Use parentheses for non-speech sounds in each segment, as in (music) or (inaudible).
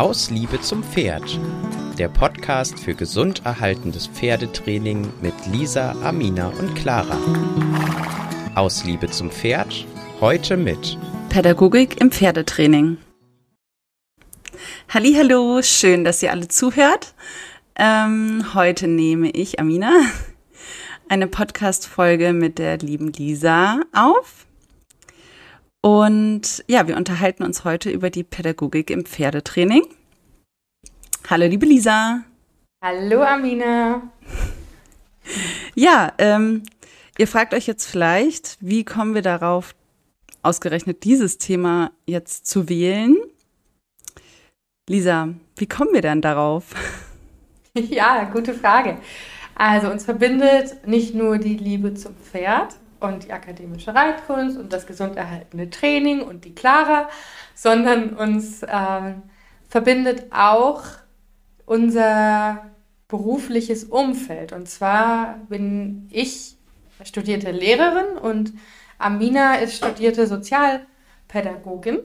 Aus Liebe zum Pferd. Der Podcast für gesund erhaltendes Pferdetraining mit Lisa, Amina und Clara. Aus Liebe zum Pferd. Heute mit Pädagogik im Pferdetraining. Hallo, schön, dass ihr alle zuhört. Ähm, heute nehme ich, Amina, eine Podcast-Folge mit der lieben Lisa auf. Und ja, wir unterhalten uns heute über die Pädagogik im Pferdetraining. Hallo, liebe Lisa. Hallo, Amina. Ja, ähm, ihr fragt euch jetzt vielleicht, wie kommen wir darauf, ausgerechnet dieses Thema jetzt zu wählen? Lisa, wie kommen wir denn darauf? (laughs) Ja, gute Frage. Also uns verbindet nicht nur die Liebe zum Pferd, und die akademische Reitkunst und das gesund erhaltene Training und die Clara, sondern uns äh, verbindet auch unser berufliches Umfeld. Und zwar bin ich studierte Lehrerin und Amina ist studierte Sozialpädagogin.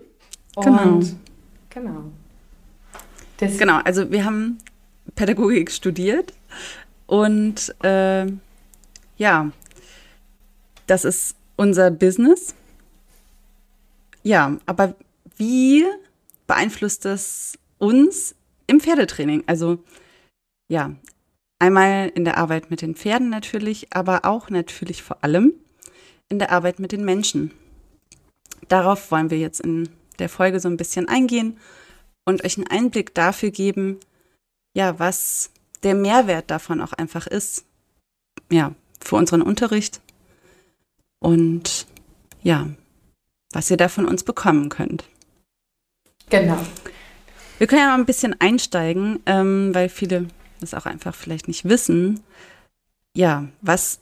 Genau. genau. Das genau, also wir haben Pädagogik studiert und äh, ja, das ist unser Business. Ja, aber wie beeinflusst das uns im Pferdetraining? Also ja, einmal in der Arbeit mit den Pferden natürlich, aber auch natürlich vor allem in der Arbeit mit den Menschen. Darauf wollen wir jetzt in der Folge so ein bisschen eingehen und euch einen Einblick dafür geben, ja, was der Mehrwert davon auch einfach ist. Ja, für unseren Unterricht und ja, was ihr da von uns bekommen könnt. Genau. Wir können ja mal ein bisschen einsteigen, ähm, weil viele das auch einfach vielleicht nicht wissen. Ja, was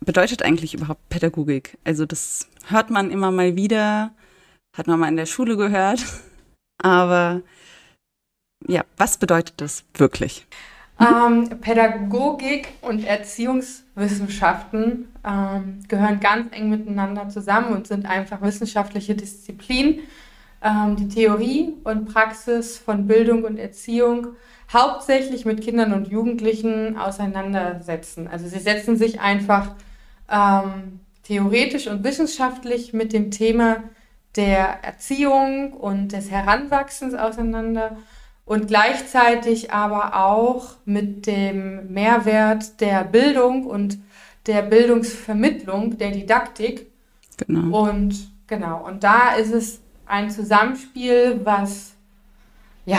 bedeutet eigentlich überhaupt Pädagogik? Also das hört man immer mal wieder, hat man mal in der Schule gehört, (laughs) aber ja, was bedeutet das wirklich? Ähm, Pädagogik und Erziehungswissenschaften ähm, gehören ganz eng miteinander zusammen und sind einfach wissenschaftliche Disziplinen, ähm, die Theorie und Praxis von Bildung und Erziehung hauptsächlich mit Kindern und Jugendlichen auseinandersetzen. Also sie setzen sich einfach ähm, theoretisch und wissenschaftlich mit dem Thema der Erziehung und des Heranwachsens auseinander und gleichzeitig aber auch mit dem Mehrwert der Bildung und der Bildungsvermittlung, der Didaktik. Genau. Und genau, und da ist es ein Zusammenspiel, was ja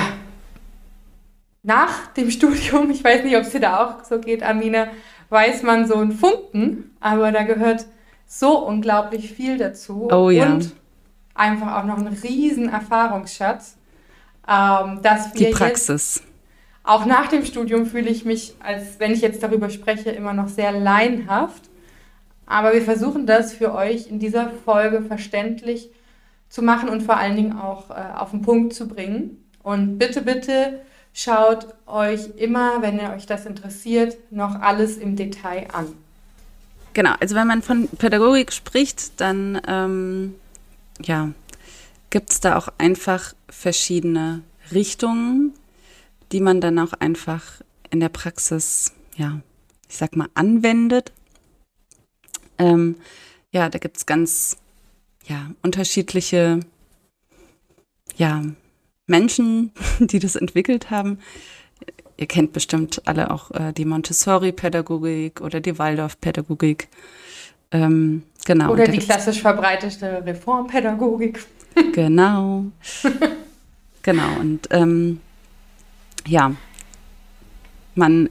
nach dem (laughs) Studium, ich weiß nicht, ob es dir da auch so geht, Amina, weiß man so einen Funken, aber da gehört so unglaublich viel dazu. Oh ja. Und einfach auch noch ein riesen Erfahrungsschatz ähm, dass wir Die Praxis. auch nach dem Studium fühle ich mich, als wenn ich jetzt darüber spreche, immer noch sehr laienhaft. Aber wir versuchen das für euch in dieser Folge verständlich zu machen und vor allen Dingen auch äh, auf den Punkt zu bringen. Und bitte, bitte schaut euch immer, wenn ihr euch das interessiert, noch alles im Detail an. Genau, also wenn man von Pädagogik spricht, dann ähm, ja, gibt es da auch einfach verschiedene Richtungen, die man dann auch einfach in der Praxis, ja, ich sag mal, anwendet. Ähm, ja, da gibt es ganz ja, unterschiedliche ja, Menschen, (laughs) die das entwickelt haben. Ihr kennt bestimmt alle auch äh, die Montessori-Pädagogik oder die Waldorf-Pädagogik. Ähm, genau. Oder die klassisch verbreitete Reformpädagogik. (laughs) Genau. genau. Und ähm, ja, man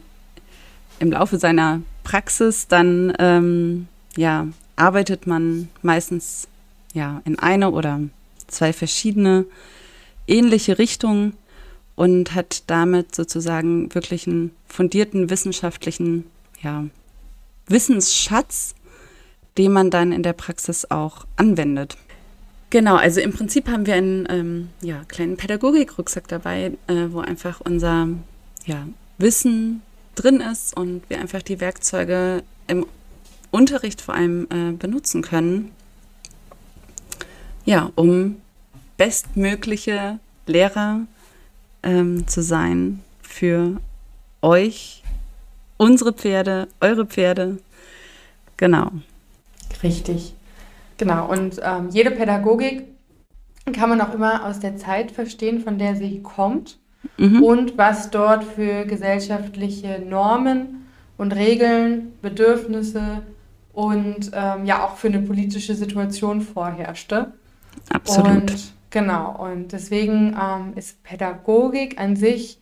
im Laufe seiner Praxis dann ähm, ja arbeitet man meistens ja in eine oder zwei verschiedene ähnliche Richtungen und hat damit sozusagen wirklich einen fundierten wissenschaftlichen ja, Wissensschatz, den man dann in der Praxis auch anwendet. Genau, also im Prinzip haben wir einen ähm, ja, kleinen Pädagogik-Rucksack dabei, äh, wo einfach unser ja, Wissen drin ist und wir einfach die Werkzeuge im Unterricht vor allem äh, benutzen können, ja, um bestmögliche Lehrer ähm, zu sein für euch, unsere Pferde, eure Pferde. Genau. Richtig. Genau. Und ähm, jede Pädagogik kann man auch immer aus der Zeit verstehen, von der sie kommt mhm. und was dort für gesellschaftliche Normen und Regeln, Bedürfnisse und ähm, ja auch für eine politische Situation vorherrschte. Absolut. Und genau, und deswegen ähm, ist Pädagogik an sich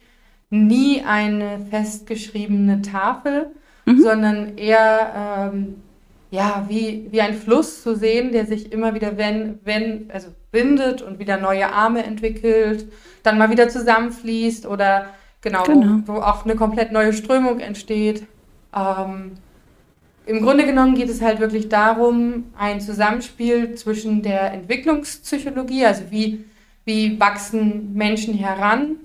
nie eine festgeschriebene Tafel, mhm. sondern eher ähm, ja, wie, wie ein Fluss zu sehen, der sich immer wieder wenn, wenn, also bindet und wieder neue Arme entwickelt, dann mal wieder zusammenfließt oder genau, genau. Wo, wo, auch eine komplett neue Strömung entsteht. Ähm, Im Grunde genommen geht es halt wirklich darum, ein Zusammenspiel zwischen der Entwicklungspsychologie, also wie, wie wachsen Menschen heran,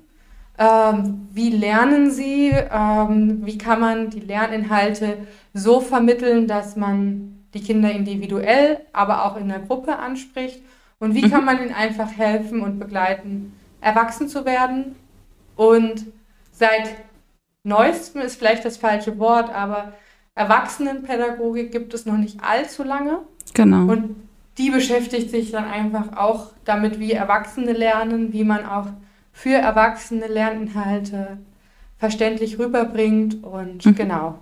ähm, wie lernen sie, ähm, wie kann man die Lerninhalte so vermitteln, dass man die Kinder individuell, aber auch in der Gruppe anspricht und wie mhm. kann man ihnen einfach helfen und begleiten, erwachsen zu werden. Und seit neuestem ist vielleicht das falsche Wort, aber Erwachsenenpädagogik gibt es noch nicht allzu lange. Genau. Und die beschäftigt sich dann einfach auch damit, wie Erwachsene lernen, wie man auch für Erwachsene Lerninhalte verständlich rüberbringt und mhm. genau.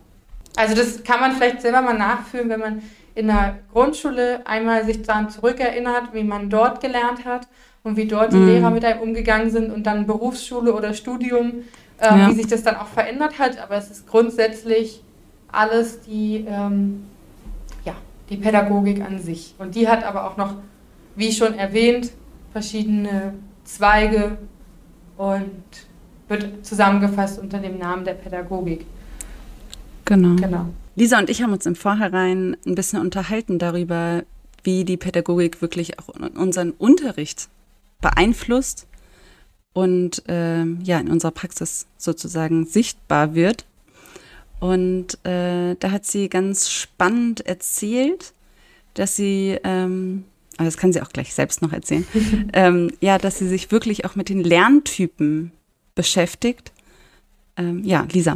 Also das kann man vielleicht selber mal nachfühlen, wenn man in der Grundschule einmal sich daran zurückerinnert, wie man dort gelernt hat und wie dort die mhm. Lehrer mit einem umgegangen sind und dann Berufsschule oder Studium, äh, ja. wie sich das dann auch verändert hat. Aber es ist grundsätzlich alles die, ähm, ja, die Pädagogik an sich. Und die hat aber auch noch, wie schon erwähnt, verschiedene Zweige und wird zusammengefasst unter dem Namen der Pädagogik. Genau. genau. Lisa und ich haben uns im Vorhinein ein bisschen unterhalten darüber, wie die Pädagogik wirklich auch unseren Unterricht beeinflusst und äh, ja in unserer Praxis sozusagen sichtbar wird. Und äh, da hat sie ganz spannend erzählt, dass sie, ähm, aber das kann sie auch gleich selbst noch erzählen, (laughs) ähm, ja, dass sie sich wirklich auch mit den Lerntypen beschäftigt. Ähm, ja, Lisa,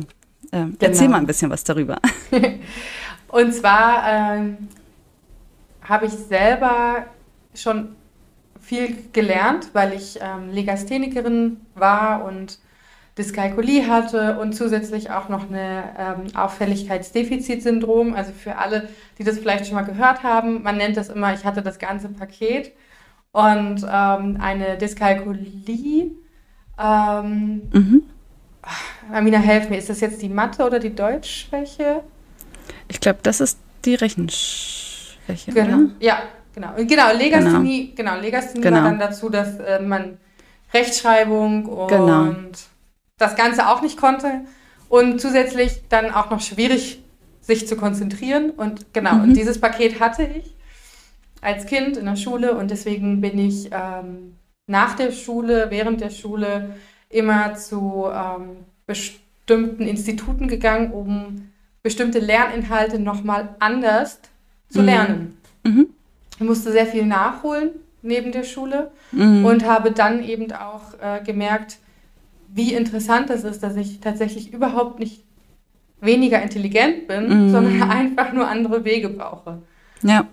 ähm, genau. Erzähl mal ein bisschen was darüber. (laughs) Und zwar ähm, habe ich selber schon viel gelernt, weil ich ähm, Legasthenikerin war und Dyskalkulie hatte und zusätzlich auch noch eine ähm, Auffälligkeitsdefizitsyndrom. Also für alle, die das vielleicht schon mal gehört haben, man nennt das immer, ich hatte das ganze Paket und ähm, eine Dyskalkulie. Ähm, mhm. Amina, helf mir, ist das jetzt die Mathe oder die Deutschschwäche? Ich glaube, das ist die Rechenschwäche. Genau, oder? ja, genau. Genau, Legasthenie, genau. genau, Legasthenie genau. war dann dazu, dass äh, man Rechtschreibung und genau. das Ganze auch nicht konnte und zusätzlich dann auch noch schwierig sich zu konzentrieren und genau, mhm. und dieses Paket hatte ich als Kind in der Schule und deswegen bin ich ähm, nach der Schule, während der Schule immer zu ähm, bestimmten Instituten gegangen, um bestimmte Lerninhalte nochmal anders zu mhm. lernen. Mhm. Ich musste sehr viel nachholen neben der Schule mhm. und habe dann eben auch äh, gemerkt, wie interessant das ist, dass ich tatsächlich überhaupt nicht weniger intelligent bin, mhm. sondern (laughs) einfach nur andere Wege brauche. Ja.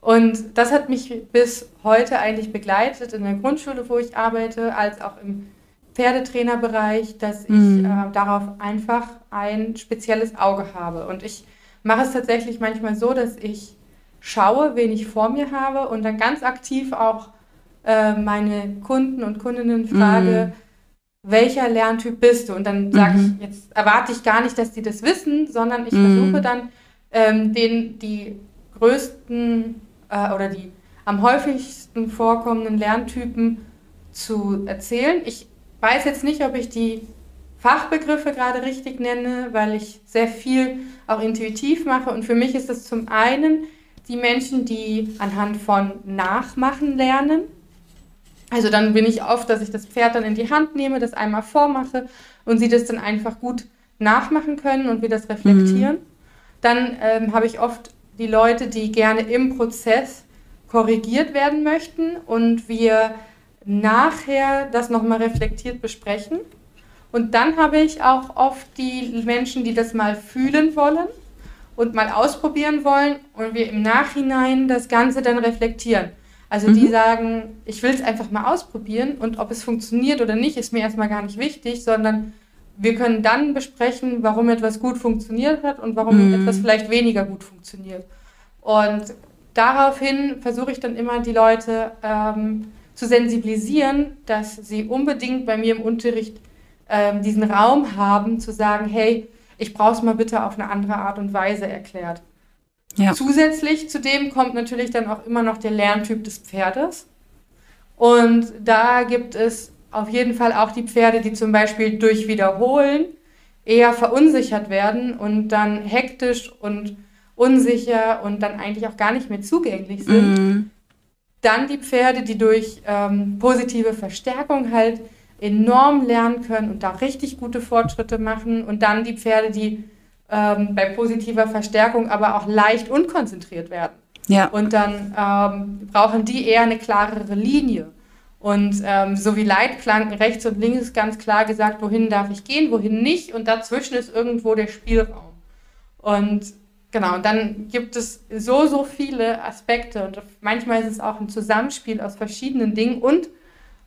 Und das hat mich bis heute eigentlich begleitet in der Grundschule, wo ich arbeite, als auch im Pferdetrainerbereich, dass ich mhm. äh, darauf einfach ein spezielles Auge habe. Und ich mache es tatsächlich manchmal so, dass ich schaue, wen ich vor mir habe und dann ganz aktiv auch äh, meine Kunden und Kundinnen frage, mhm. welcher Lerntyp bist du? Und dann sage mhm. ich, jetzt erwarte ich gar nicht, dass die das wissen, sondern ich mhm. versuche dann, ähm, den die größten äh, oder die am häufigsten vorkommenden Lerntypen zu erzählen. Ich weiß jetzt nicht, ob ich die Fachbegriffe gerade richtig nenne, weil ich sehr viel auch intuitiv mache. Und für mich ist es zum einen die Menschen, die anhand von Nachmachen lernen. Also dann bin ich oft, dass ich das Pferd dann in die Hand nehme, das einmal vormache und sie das dann einfach gut nachmachen können und wir das reflektieren. Mhm. Dann ähm, habe ich oft die Leute, die gerne im Prozess korrigiert werden möchten und wir nachher das nochmal reflektiert besprechen. Und dann habe ich auch oft die Menschen, die das mal fühlen wollen und mal ausprobieren wollen und wir im Nachhinein das Ganze dann reflektieren. Also mhm. die sagen, ich will es einfach mal ausprobieren und ob es funktioniert oder nicht, ist mir erstmal gar nicht wichtig, sondern wir können dann besprechen, warum etwas gut funktioniert hat und warum mhm. etwas vielleicht weniger gut funktioniert. Und daraufhin versuche ich dann immer die Leute ähm, zu sensibilisieren, dass sie unbedingt bei mir im Unterricht ähm, diesen Raum haben, zu sagen, hey, ich brauche es mal bitte auf eine andere Art und Weise erklärt. Ja. Zusätzlich zu dem kommt natürlich dann auch immer noch der Lerntyp des Pferdes. Und da gibt es auf jeden Fall auch die Pferde, die zum Beispiel durch Wiederholen eher verunsichert werden und dann hektisch und unsicher und dann eigentlich auch gar nicht mehr zugänglich sind. Mm. Dann die Pferde, die durch ähm, positive Verstärkung halt enorm lernen können und da richtig gute Fortschritte machen. Und dann die Pferde, die ähm, bei positiver Verstärkung aber auch leicht unkonzentriert werden. Ja. Und dann ähm, brauchen die eher eine klarere Linie. Und ähm, so wie Leitplanken rechts und links ist ganz klar gesagt, wohin darf ich gehen, wohin nicht. Und dazwischen ist irgendwo der Spielraum. Und Genau, und dann gibt es so, so viele Aspekte und manchmal ist es auch ein Zusammenspiel aus verschiedenen Dingen und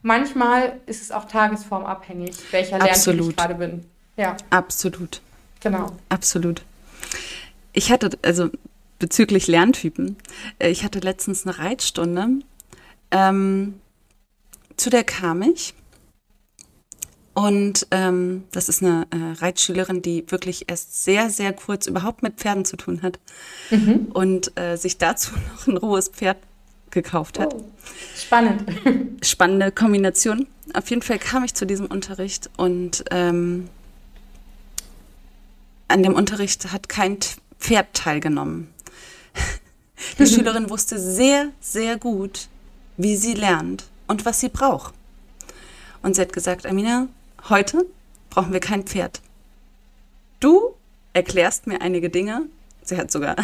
manchmal ist es auch tagesformabhängig, welcher Lerntyp ich gerade bin. Ja. Absolut. Genau. Absolut. Ich hatte, also bezüglich Lerntypen, äh, ich hatte letztens eine Reitstunde, ähm, zu der kam ich und ähm, das ist eine äh, Reitschülerin, die wirklich erst sehr, sehr kurz überhaupt mit Pferden zu tun hat. Mhm. Und äh, sich dazu (laughs) noch ein rohes Pferd gekauft hat. Oh, spannend. (laughs) Spannende Kombination. Auf jeden Fall kam ich zu diesem Unterricht und ähm, an dem Unterricht hat kein Pferd teilgenommen. (laughs) Die mhm. Schülerin wusste sehr, sehr gut, wie sie lernt und was sie braucht. Und sie hat gesagt, Amina, Heute brauchen wir kein Pferd. Du erklärst mir einige Dinge. Sie hat sogar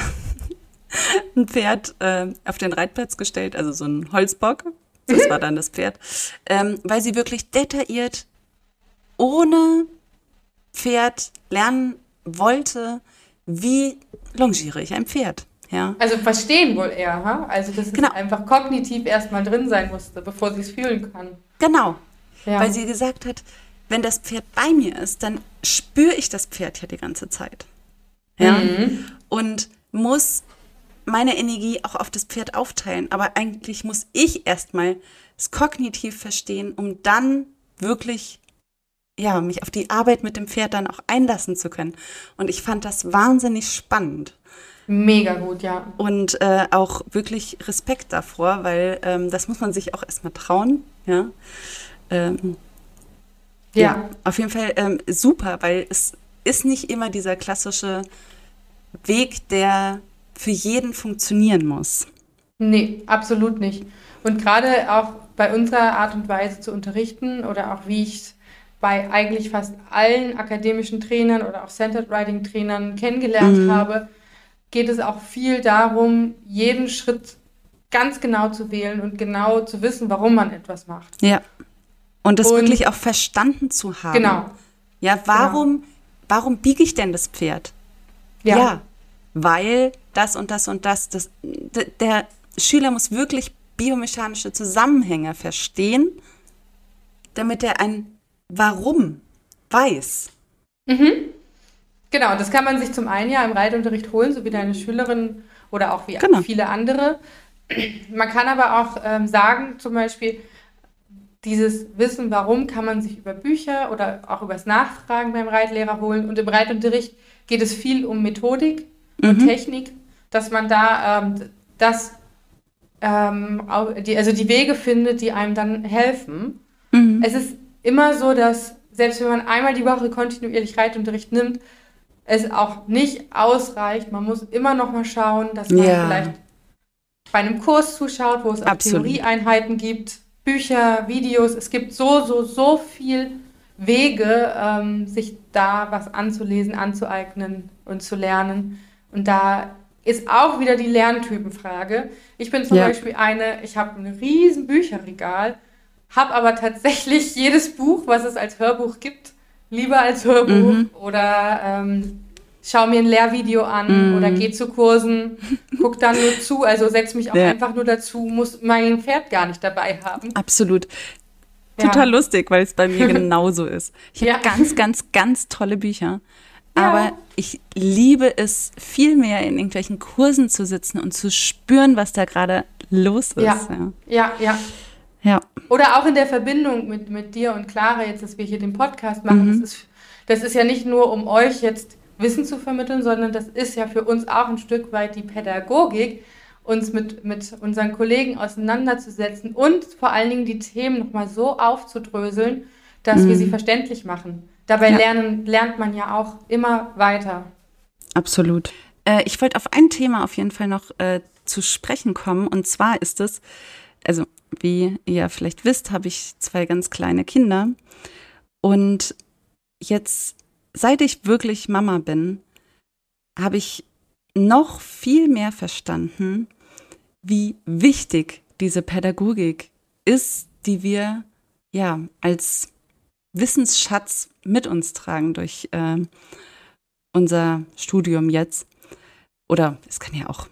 (laughs) ein Pferd äh, auf den Reitplatz gestellt, also so ein Holzbock. Das war dann das Pferd. Ähm, weil sie wirklich detailliert ohne Pferd lernen wollte, wie longiere ich ein Pferd. Ja. Also verstehen wohl eher, ha? Also dass es genau. einfach kognitiv erstmal drin sein musste, bevor sie es fühlen kann. Genau. Ja. Weil sie gesagt hat, wenn das Pferd bei mir ist, dann spüre ich das Pferd ja die ganze Zeit. Ja. Mhm. Und muss meine Energie auch auf das Pferd aufteilen. Aber eigentlich muss ich erstmal es kognitiv verstehen, um dann wirklich ja, mich auf die Arbeit mit dem Pferd dann auch einlassen zu können. Und ich fand das wahnsinnig spannend. Mega gut, ja. Und äh, auch wirklich Respekt davor, weil ähm, das muss man sich auch erstmal trauen, ja. Ähm, ja, ja auf jeden Fall ähm, super, weil es ist nicht immer dieser klassische Weg, der für jeden funktionieren muss. Nee, absolut nicht. Und gerade auch bei unserer Art und Weise zu unterrichten oder auch wie ich es bei eigentlich fast allen akademischen Trainern oder auch Centered Writing Trainern kennengelernt mhm. habe, geht es auch viel darum, jeden Schritt ganz genau zu wählen und genau zu wissen, warum man etwas macht. Ja. Und das und, wirklich auch verstanden zu haben. Genau. Ja, warum, genau. warum biege ich denn das Pferd? Ja. ja. Weil das und das und das, das, der Schüler muss wirklich biomechanische Zusammenhänge verstehen, damit er ein Warum weiß. Mhm. Genau, das kann man sich zum einen ja im Reitunterricht holen, so wie deine Schülerin oder auch wie genau. viele andere. Man kann aber auch ähm, sagen, zum Beispiel, dieses Wissen, warum, kann man sich über Bücher oder auch übers Nachfragen beim Reitlehrer holen. Und im Reitunterricht geht es viel um Methodik mhm. und Technik, dass man da ähm, das, ähm, die, also die Wege findet, die einem dann helfen. Mhm. Es ist immer so, dass selbst wenn man einmal die Woche kontinuierlich Reitunterricht nimmt, es auch nicht ausreicht. Man muss immer noch mal schauen, dass man ja. vielleicht bei einem Kurs zuschaut, wo es auch. Theorieeinheiten gibt Bücher, Videos. Es gibt so, so, so viel Wege, ähm, sich da was anzulesen, anzueignen und zu lernen. Und da ist auch wieder die Lerntypenfrage. Ich bin zum ja. Beispiel eine, ich habe ein riesen Bücherregal, habe aber tatsächlich (laughs) jedes Buch, was es als Hörbuch gibt, lieber als Hörbuch mhm. oder ähm, schau mir ein Lehrvideo an mhm. oder geh zu Kursen, guck dann nur zu, also setz mich auch ja. einfach nur dazu, muss mein Pferd gar nicht dabei haben. Absolut. Total ja. lustig, weil es bei mir (laughs) genauso ist. Ich habe ja. ganz, ganz, ganz tolle Bücher. Aber ich liebe es viel mehr in irgendwelchen Kursen zu sitzen und zu spüren, was da gerade los ist. Ja, ja, ja. ja. Oder auch in der Verbindung mit, mit dir und Clara, jetzt, dass wir hier den Podcast machen. Mhm. Das, ist, das ist ja nicht nur, um euch jetzt Wissen zu vermitteln, sondern das ist ja für uns auch ein Stück weit die Pädagogik, uns mit, mit unseren Kollegen auseinanderzusetzen und vor allen Dingen die Themen nochmal so aufzudröseln, dass mhm. wir sie verständlich machen. Dabei ja. lernen, lernt man ja auch immer weiter. Absolut. Äh, ich wollte auf ein Thema auf jeden Fall noch äh, zu sprechen kommen. Und zwar ist es, also wie ihr vielleicht wisst, habe ich zwei ganz kleine Kinder. Und jetzt, seit ich wirklich Mama bin, habe ich noch viel mehr verstanden, wie wichtig diese Pädagogik ist, die wir ja als Wissensschatz mit uns tragen durch äh, unser Studium jetzt. Oder es kann ja auch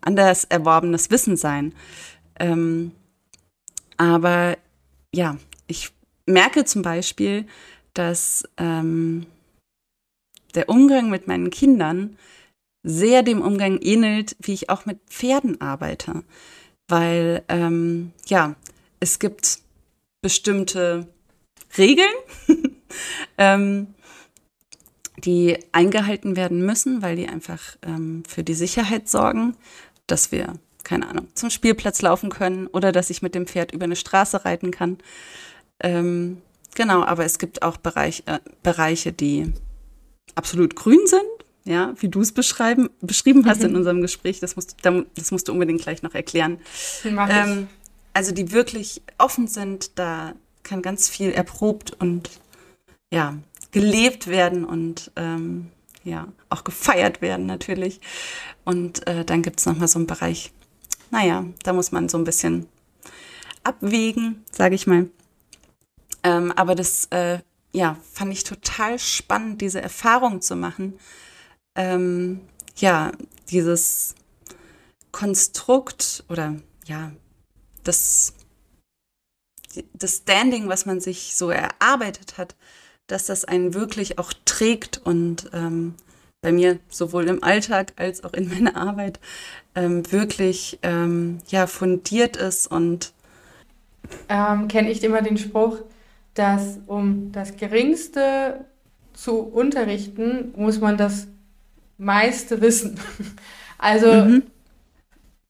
anders erworbenes Wissen sein. Ähm, aber ja, ich merke zum Beispiel, dass ähm, der Umgang mit meinen Kindern sehr dem Umgang ähnelt, wie ich auch mit Pferden arbeite. Weil, ähm, ja, es gibt bestimmte Regeln, (laughs) ähm, die eingehalten werden müssen, weil die einfach ähm, für die Sicherheit sorgen, dass wir, keine Ahnung, zum Spielplatz laufen können oder dass ich mit dem Pferd über eine Straße reiten kann. Ähm, genau, aber es gibt auch Bereich, äh, Bereiche, die absolut grün sind, ja, wie du es beschreiben, beschrieben hast mhm. in unserem Gespräch. Das musst, das musst du unbedingt gleich noch erklären. Ähm, also die wirklich offen sind, da kann ganz viel erprobt und ja, gelebt werden und ähm, ja, auch gefeiert werden natürlich. Und äh, dann gibt es nochmal so einen Bereich, naja, da muss man so ein bisschen abwägen, sage ich mal. Ähm, aber das, äh, ja, fand ich total spannend, diese Erfahrung zu machen. Ähm, ja, dieses Konstrukt oder ja, das das Standing, was man sich so erarbeitet hat, dass das einen wirklich auch trägt und ähm, bei mir sowohl im Alltag als auch in meiner Arbeit ähm, wirklich ähm, ja fundiert ist und ähm, kenne ich immer den Spruch, dass um das Geringste zu unterrichten, muss man das meiste wissen. (laughs) Also mhm.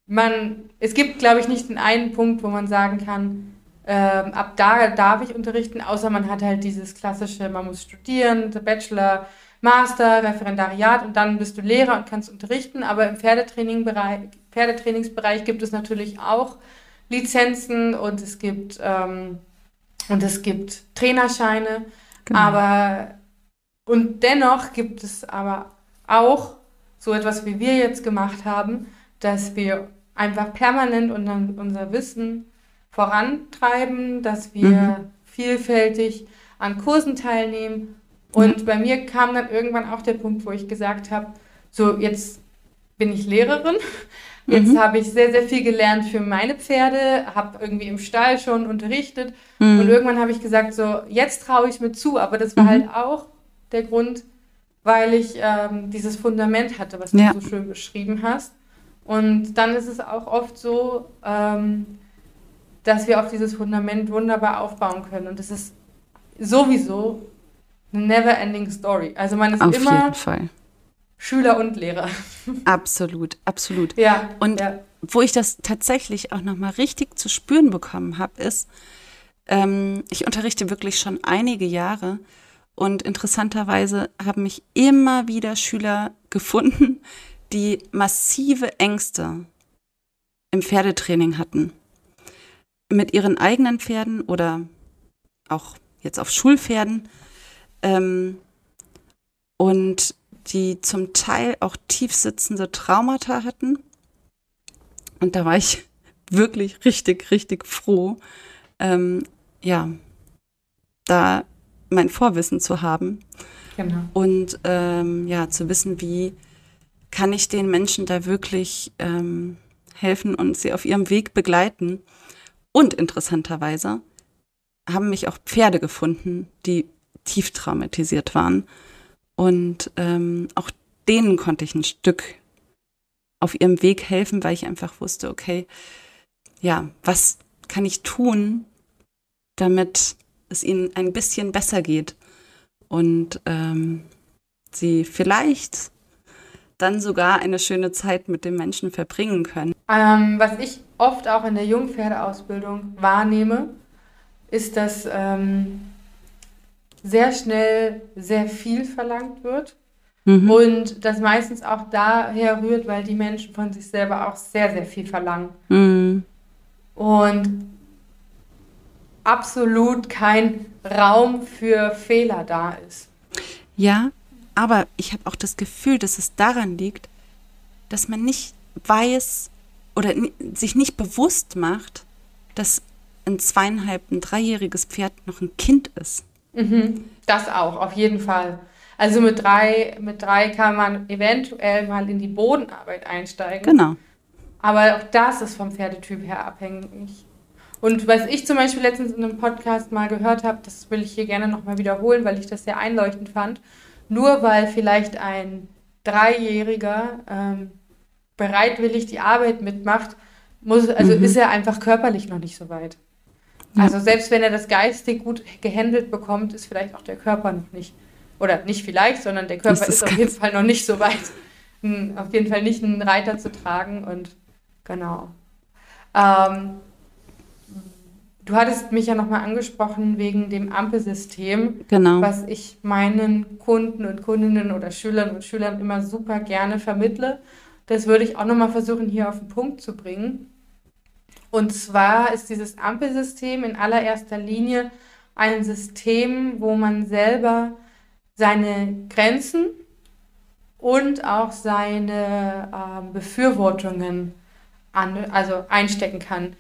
man, es gibt, glaube ich, nicht den einen Punkt, wo man sagen kann, ähm, ab da darf ich unterrichten, außer man hat halt dieses klassische, man muss studieren, Bachelor, Master, Referendariat und dann bist du Lehrer und kannst unterrichten. Aber im Pferdetraining Pferdetrainingsbereich gibt es natürlich auch Lizenzen und es gibt, ähm, und es gibt Trainerscheine. Genau. Aber und dennoch gibt es aber auch so etwas, wie wir jetzt gemacht haben, dass wir einfach permanent unser Wissen vorantreiben, dass wir mhm. vielfältig an Kursen teilnehmen. Und mhm. bei mir kam dann irgendwann auch der Punkt, wo ich gesagt habe, so jetzt bin ich Lehrerin. Jetzt mhm. habe ich sehr, sehr viel gelernt für meine Pferde, habe irgendwie im Stall schon unterrichtet. Mhm. Und irgendwann habe ich gesagt, so jetzt traue ich mir zu. Aber das war mhm. halt auch der Grund, weil ich ähm, dieses Fundament hatte, was du ja. so schön beschrieben hast. Und dann ist es auch oft so, ähm, dass wir auf dieses Fundament wunderbar aufbauen können. Und das ist sowieso eine never-ending Story. Also man ist auf immer jeden Fall. Schüler und Lehrer. Absolut, absolut. Ja. Und ja. wo ich das tatsächlich auch nochmal richtig zu spüren bekommen habe, ist, ähm, ich unterrichte wirklich schon einige Jahre und interessanterweise haben mich immer wieder Schüler gefunden, die massive Ängste im Pferdetraining hatten mit ihren eigenen Pferden oder auch jetzt auf Schulpferden ähm, und die zum Teil auch tiefsitzende Traumata hatten. Und da war ich (laughs) wirklich richtig, richtig froh, ähm, ja, da mein Vorwissen zu haben. Genau. Und ähm, ja, zu wissen, wie kann ich den Menschen da wirklich ähm, helfen und sie auf ihrem Weg begleiten. Und interessanterweise haben mich auch Pferde gefunden, die tief traumatisiert waren. Und ähm, auch denen konnte ich ein Stück auf ihrem Weg helfen, weil ich einfach wusste, okay, ja, was kann ich tun, damit es ihnen ein bisschen besser geht und ähm, sie vielleicht dann sogar eine schöne Zeit mit dem Menschen verbringen können. Ähm, was ich oft auch in der Jungpferdeausbildung wahrnehme, ist, dass ähm, sehr schnell sehr viel verlangt wird. Mhm. Und das meistens auch daher rührt, weil die Menschen von sich selber auch sehr, sehr viel verlangen. Mhm. Und absolut kein Raum für Fehler da ist. Ja, aber ich habe auch das Gefühl, dass es daran liegt, dass man nicht weiß oder sich nicht bewusst macht, dass ein zweieinhalb, ein dreijähriges Pferd noch ein Kind ist. Mhm, das auch, auf jeden Fall. Also mit drei, mit drei kann man eventuell mal in die Bodenarbeit einsteigen. Genau. Aber auch das ist vom Pferdetyp her abhängig. Und was ich zum Beispiel letztens in einem Podcast mal gehört habe, das will ich hier gerne nochmal wiederholen, weil ich das sehr einleuchtend fand. Nur weil vielleicht ein Dreijähriger ähm, bereitwillig die Arbeit mitmacht, muss, also mhm. ist er einfach körperlich noch nicht so weit. Also selbst wenn er das geistig gut gehandelt bekommt, ist vielleicht auch der Körper noch nicht, oder nicht vielleicht, sondern der Körper ist, ist auf jeden Fall noch nicht so weit, (laughs) auf jeden Fall nicht einen Reiter zu tragen und genau. Ähm, du hattest mich ja nochmal angesprochen wegen dem Ampelsystem, genau. was ich meinen Kunden und Kundinnen oder Schülern und Schülern immer super gerne vermittle. Das würde ich auch nochmal versuchen, hier auf den Punkt zu bringen. Und zwar ist dieses Ampelsystem in allererster Linie ein System, wo man selber seine Grenzen und auch seine äh, Befürwortungen an, also einstecken kann.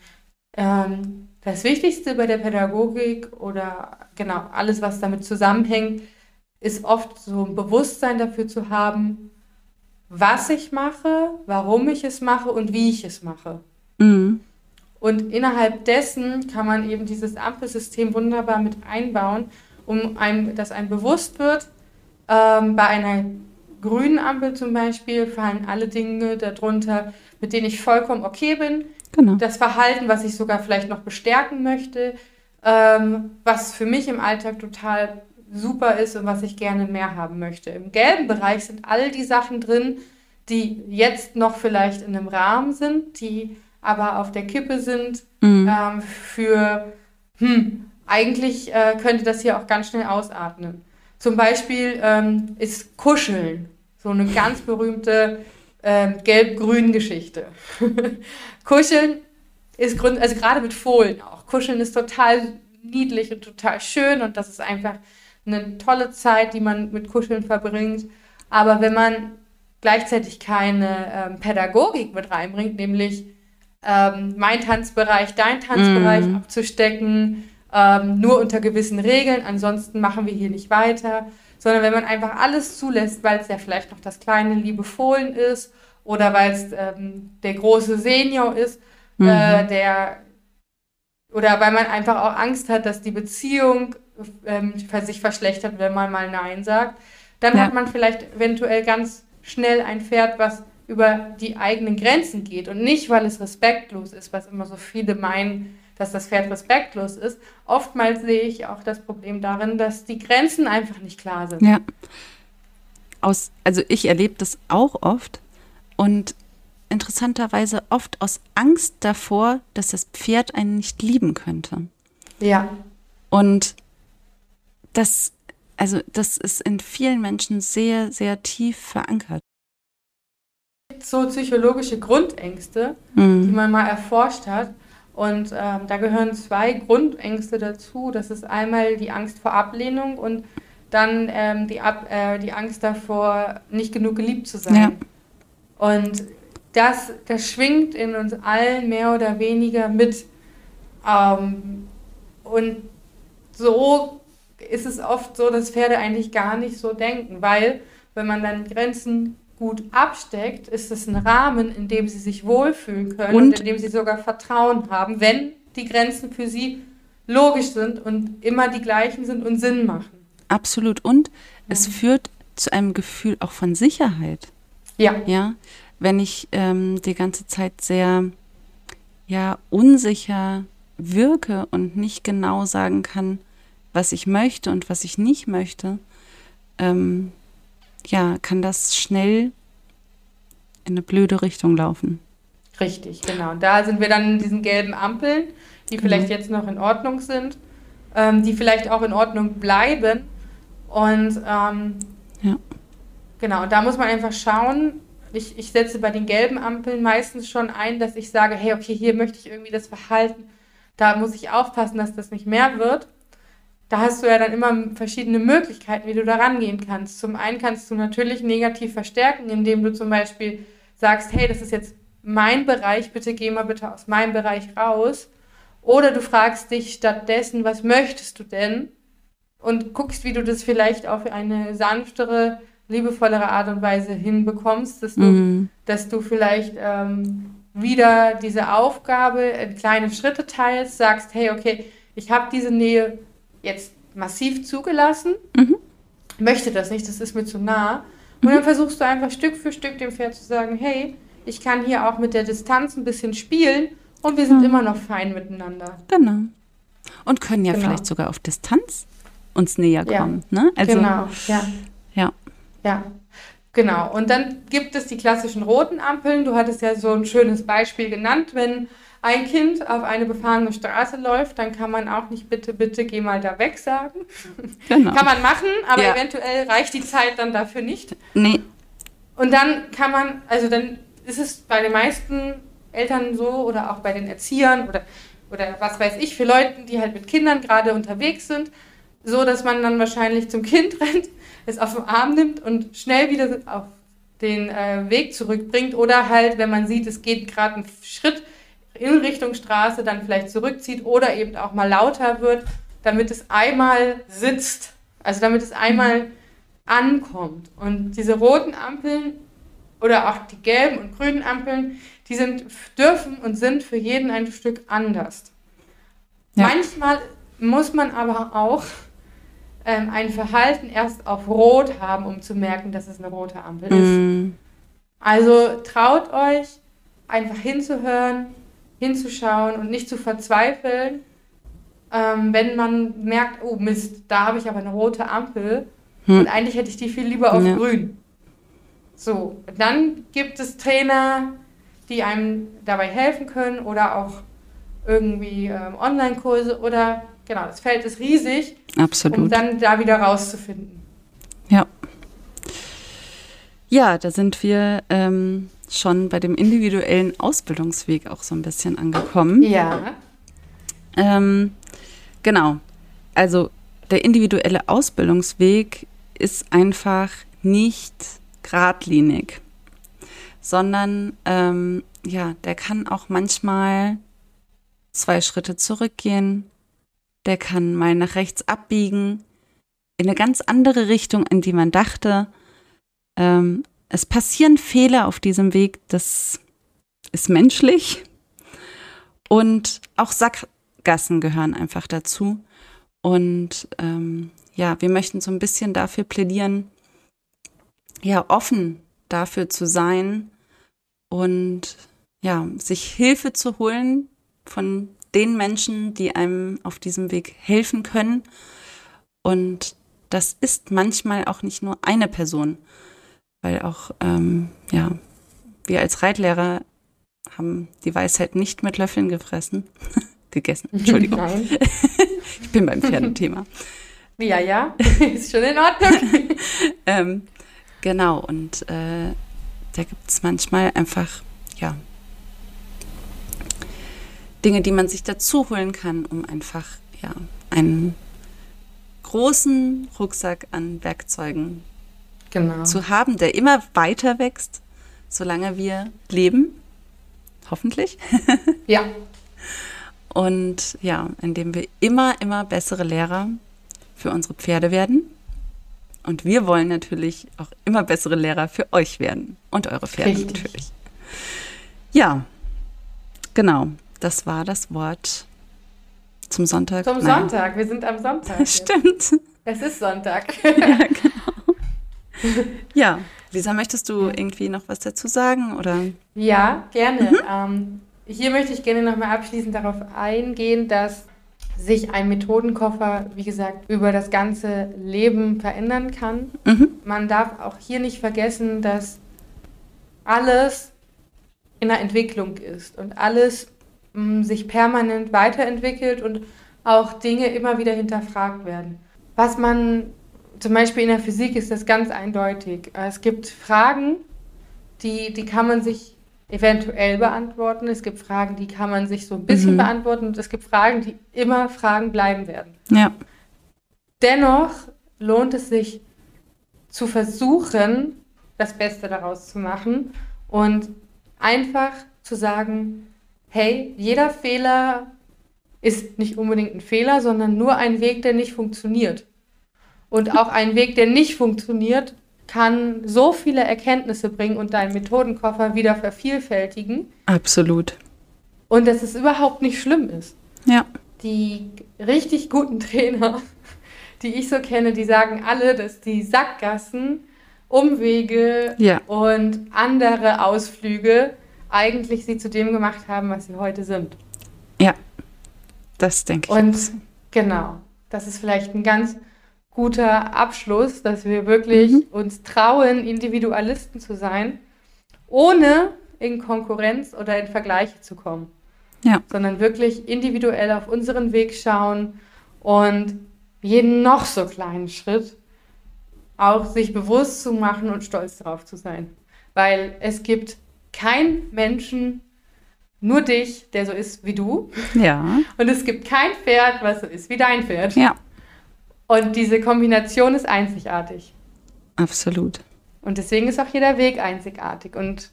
Ähm, das Wichtigste bei der Pädagogik oder genau alles, was damit zusammenhängt, ist oft so ein Bewusstsein dafür zu haben, was ich mache, warum ich es mache und wie ich es mache. Mhm. Und innerhalb dessen kann man eben dieses Ampelsystem wunderbar mit einbauen, um einem, dass einem bewusst wird, ähm, bei einer grünen Ampel zum Beispiel fallen alle Dinge darunter, mit denen ich vollkommen okay bin. Genau. Das Verhalten, was ich sogar vielleicht noch bestärken möchte, ähm, was für mich im Alltag total super ist und was ich gerne mehr haben möchte. Im gelben Bereich sind all die Sachen drin, die jetzt noch vielleicht in einem Rahmen sind, die aber auf der Kippe sind mhm. ähm, für, hm, eigentlich äh, könnte das hier auch ganz schnell ausatmen. Zum Beispiel ähm, ist Kuscheln so eine ganz berühmte ähm, gelb-grün Geschichte. (laughs) Kuscheln ist Grund, also gerade mit Fohlen auch. Kuscheln ist total niedlich und total schön und das ist einfach eine tolle Zeit, die man mit Kuscheln verbringt. Aber wenn man gleichzeitig keine ähm, Pädagogik mit reinbringt, nämlich ähm, mein Tanzbereich, dein Tanzbereich mm. abzustecken, ähm, nur unter gewissen Regeln, ansonsten machen wir hier nicht weiter, sondern wenn man einfach alles zulässt, weil es ja vielleicht noch das kleine liebe Fohlen ist oder weil es ähm, der große Senior ist, äh, mhm. äh, der oder weil man einfach auch Angst hat, dass die Beziehung ähm, sich verschlechtert, wenn man mal Nein sagt, dann ja. hat man vielleicht eventuell ganz schnell ein Pferd, was über die eigenen Grenzen geht und nicht, weil es respektlos ist, was immer so viele meinen, dass das Pferd respektlos ist. Oftmals sehe ich auch das Problem darin, dass die Grenzen einfach nicht klar sind. Ja. Aus, also ich erlebe das auch oft und interessanterweise oft aus Angst davor, dass das Pferd einen nicht lieben könnte. Ja. Und das, also das ist in vielen Menschen sehr, sehr tief verankert so psychologische Grundängste, mhm. die man mal erforscht hat. Und ähm, da gehören zwei Grundängste dazu. Das ist einmal die Angst vor Ablehnung und dann ähm, die, Ab äh, die Angst davor, nicht genug geliebt zu sein. Ja. Und das, das schwingt in uns allen mehr oder weniger mit. Ähm, und so ist es oft so, dass Pferde eigentlich gar nicht so denken, weil wenn man dann Grenzen gut absteckt, ist es ein Rahmen, in dem sie sich wohlfühlen können und, und in dem sie sogar Vertrauen haben, wenn die Grenzen für sie logisch sind und immer die gleichen sind und Sinn machen. Absolut. Und ja. es führt zu einem Gefühl auch von Sicherheit. Ja. Ja. Wenn ich ähm, die ganze Zeit sehr ja unsicher wirke und nicht genau sagen kann, was ich möchte und was ich nicht möchte, ähm, ja, kann das schnell in eine blöde Richtung laufen. Richtig, genau. Und da sind wir dann in diesen gelben Ampeln, die vielleicht mhm. jetzt noch in Ordnung sind, ähm, die vielleicht auch in Ordnung bleiben. Und ähm, ja. genau, da muss man einfach schauen. Ich, ich setze bei den gelben Ampeln meistens schon ein, dass ich sage, hey, okay, hier möchte ich irgendwie das Verhalten, da muss ich aufpassen, dass das nicht mehr wird da hast du ja dann immer verschiedene Möglichkeiten, wie du da rangehen kannst. Zum einen kannst du natürlich negativ verstärken, indem du zum Beispiel sagst, hey, das ist jetzt mein Bereich, bitte geh mal bitte aus meinem Bereich raus. Oder du fragst dich stattdessen, was möchtest du denn? Und guckst, wie du das vielleicht auf eine sanftere, liebevollere Art und Weise hinbekommst, dass du, mhm. dass du vielleicht ähm, wieder diese Aufgabe in kleine Schritte teilst, sagst, hey, okay, ich habe diese Nähe jetzt massiv zugelassen, mhm. möchte das nicht, das ist mir zu nah. Und dann versuchst du einfach Stück für Stück dem Pferd zu sagen, hey, ich kann hier auch mit der Distanz ein bisschen spielen und wir sind mhm. immer noch fein miteinander. Genau. Und können ja genau. vielleicht sogar auf Distanz uns näher kommen. Ja. Ne? Also, genau, ja. Ja. Ja. Genau. Und dann gibt es die klassischen roten Ampeln. Du hattest ja so ein schönes Beispiel genannt, wenn ein Kind auf eine befahrene Straße läuft, dann kann man auch nicht bitte, bitte, geh mal da weg sagen. (laughs) Genau. kann man machen, aber ja. eventuell reicht die Zeit dann dafür nicht. Nee. Und dann kann man, also dann ist es bei den meisten Eltern so oder auch bei den Erziehern oder, oder was weiß ich, für Leute, die halt mit Kindern gerade unterwegs sind, so, dass man dann wahrscheinlich zum Kind (laughs) rennt, es auf den Arm nimmt und schnell wieder auf den äh, Weg zurückbringt oder halt, wenn man sieht, es geht gerade einen Schritt in Richtung Straße dann vielleicht zurückzieht oder eben auch mal lauter wird, damit es einmal sitzt, also damit es einmal ankommt. Und diese roten Ampeln oder auch die gelben und grünen Ampeln, die sind, dürfen und sind für jeden ein Stück anders. Ja. Manchmal muss man aber auch ähm, ein Verhalten erst auf Rot haben, um zu merken, dass es eine rote Ampel ist. Mm. Also traut euch, einfach hinzuhören, hinzuschauen und nicht zu verzweifeln, ähm, wenn man merkt, oh Mist, da habe ich aber eine rote Ampel hm. und eigentlich hätte ich die viel lieber auf ja. grün. So, dann gibt es Trainer, die einem dabei helfen können oder auch irgendwie ähm, Online-Kurse oder genau, das Feld ist riesig, Absolut. um dann da wieder rauszufinden. Ja. Ja, da sind wir ähm, schon bei dem individuellen Ausbildungsweg auch so ein bisschen angekommen. Ja. Ähm, genau. Also der individuelle Ausbildungsweg ist einfach nicht geradlinig, sondern ähm, ja, der kann auch manchmal zwei Schritte zurückgehen, der kann mal nach rechts abbiegen, in eine ganz andere Richtung, in die man dachte. Ähm, es passieren Fehler auf diesem Weg, das ist menschlich. Und auch Sackgassen gehören einfach dazu. Und ähm, ja, wir möchten so ein bisschen dafür plädieren, ja, offen dafür zu sein und ja, sich Hilfe zu holen von den Menschen, die einem auf diesem Weg helfen können. Und das ist manchmal auch nicht nur eine Person, weil auch, ähm, ja, wir als Reitlehrer haben die Weisheit nicht mit Löffeln gefressen. (laughs) Gegessen, Entschuldigung. Nein. (laughs) ich bin beim Pferdethema. (laughs) Ja, ja, ist schon in Ordnung. ähm, genau, und äh, da gibt es manchmal einfach, ja, Dinge, die man sich dazu holen kann, um einfach, ja, einen großen Rucksack an Werkzeugen genau. zu haben, der immer weiter wächst, solange wir leben. Hoffentlich. (laughs) ja. und ja, indem wir immer, immer bessere Lehrer für unsere Pferde werden. Und wir wollen natürlich auch immer bessere Lehrer für euch werden und eure Pferde Richtig. natürlich. Ja, genau. Das war das Wort zum Sonntag. Zum Nein. Sonntag. Wir sind am Sonntag. (laughs) Stimmt. Es ist Sonntag. (laughs) ja, genau. (laughs) Ja, Lisa, möchtest du irgendwie noch was dazu sagen? Oder? Ja, gerne. Mhm. Ähm, hier möchte ich gerne nochmal abschließend darauf eingehen, dass sich ein Methodenkoffer, wie gesagt, über das ganze Leben verändern kann. Mhm. Man darf auch hier nicht vergessen, dass alles in der Entwicklung ist und alles mh, mm, sich permanent weiterentwickelt und auch Dinge immer wieder hinterfragt werden. Was man zum Beispiel in der Physik ist das ganz eindeutig. Es gibt Fragen, die, die kann man sich eventuell beantworten. Es gibt Fragen, die kann man sich so ein bisschen mhm. beantworten. Und es gibt Fragen, die immer Fragen bleiben werden. Ja. Dennoch lohnt es sich zu versuchen, das Beste daraus zu machen und einfach zu sagen, hey, jeder Fehler ist nicht unbedingt ein Fehler, sondern nur ein Weg, der nicht funktioniert. Und auch ein Weg, der nicht funktioniert, kann so viele Erkenntnisse bringen und deinen Methodenkoffer wieder vervielfältigen. Absolut. Und dass es überhaupt nicht schlimm ist. Ja. Die richtig guten (laughs) Trainer, die ich so kenne, die sagen alle, dass die Sackgassen, Umwege ja. und andere Ausflüge eigentlich sie zu dem gemacht haben, was sie heute sind. Ja, das denke ich. Und genau, das ist vielleicht ein ganz guter Abschluss, dass wir wirklich mhm. uns trauen, Individualisten zu sein, ohne in Konkurrenz oder in Vergleiche zu kommen. Ja. Sondern wirklich individuell auf unseren Weg schauen und jeden noch so kleinen Schritt auch sich bewusst zu machen und stolz darauf zu sein. Weil es gibt keinen Menschen, nur dich, der so ist wie du. Ja. Und es gibt kein Pferd, was so ist wie dein Pferd. Ja. Und diese Kombination ist einzigartig. Absolut. Und deswegen ist auch jeder Weg einzigartig. Und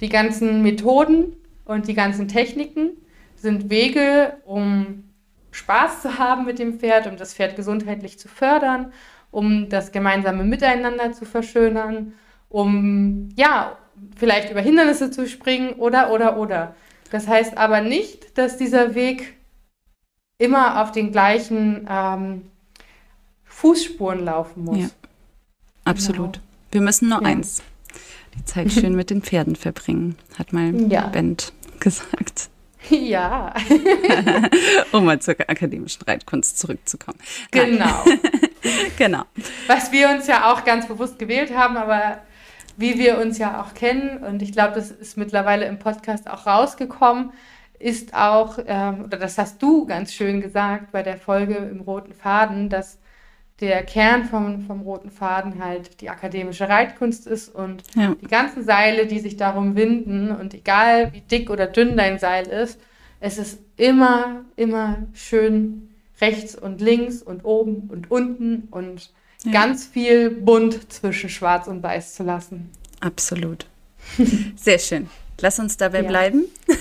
die ganzen Methoden und die ganzen Techniken sind Wege, um Spaß zu haben mit dem Pferd, um das Pferd gesundheitlich zu fördern, um das gemeinsame Miteinander zu verschönern, um ja, vielleicht über Hindernisse zu springen oder oder oder. Das heißt aber nicht, dass dieser Weg immer auf den gleichen ähm, Fußspuren laufen muss. Ja, absolut. Genau. Wir müssen nur ja. eins: die Zeit schön mit den Pferden verbringen, hat mal ja. Bent (laughs) gesagt. Ja. (laughs) um mal zur akademischen Reitkunst zurückzukommen. Genau. (laughs) genau. Was wir uns ja auch ganz bewusst gewählt haben, aber wie wir uns ja auch kennen, und ich glaube, das ist mittlerweile im Podcast auch rausgekommen, ist auch, ähm, oder das hast du ganz schön gesagt bei der Folge im roten Faden, dass der Kern vom, vom roten Faden halt die akademische Reitkunst ist und ja. die ganzen Seile, die sich darum winden und egal wie dick oder dünn dein Seil ist, es ist immer, immer schön rechts und links und oben und unten und ja. ganz viel bunt zwischen schwarz und weiß zu lassen. Absolut. (laughs) Sehr schön. Lass uns dabei ja. bleiben. (laughs)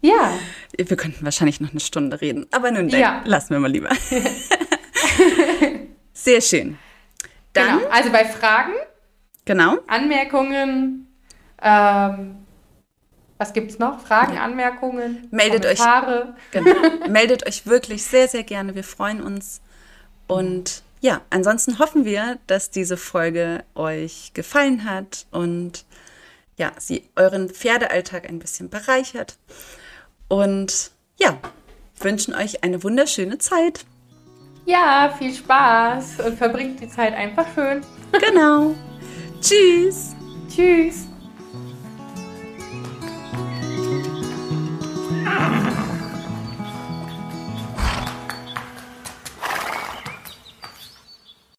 Ja. Wir könnten wahrscheinlich noch eine Stunde reden, aber nun denn, ja. lassen wir mal lieber. (laughs) Sehr schön. Dann, genau. Also bei Fragen, genau. Anmerkungen, ähm, was gibt es noch? Fragen, Anmerkungen, meldet Kommentare. euch. Genau. (laughs) meldet euch wirklich sehr, sehr gerne. Wir freuen uns. Und ja, ansonsten hoffen wir, dass diese Folge euch gefallen hat und ja, sie euren Pferdealltag ein bisschen bereichert. Und ja, wünschen euch eine wunderschöne Zeit. Ja, viel Spaß und verbringt die Zeit einfach schön. Genau. Tschüss. Tschüss.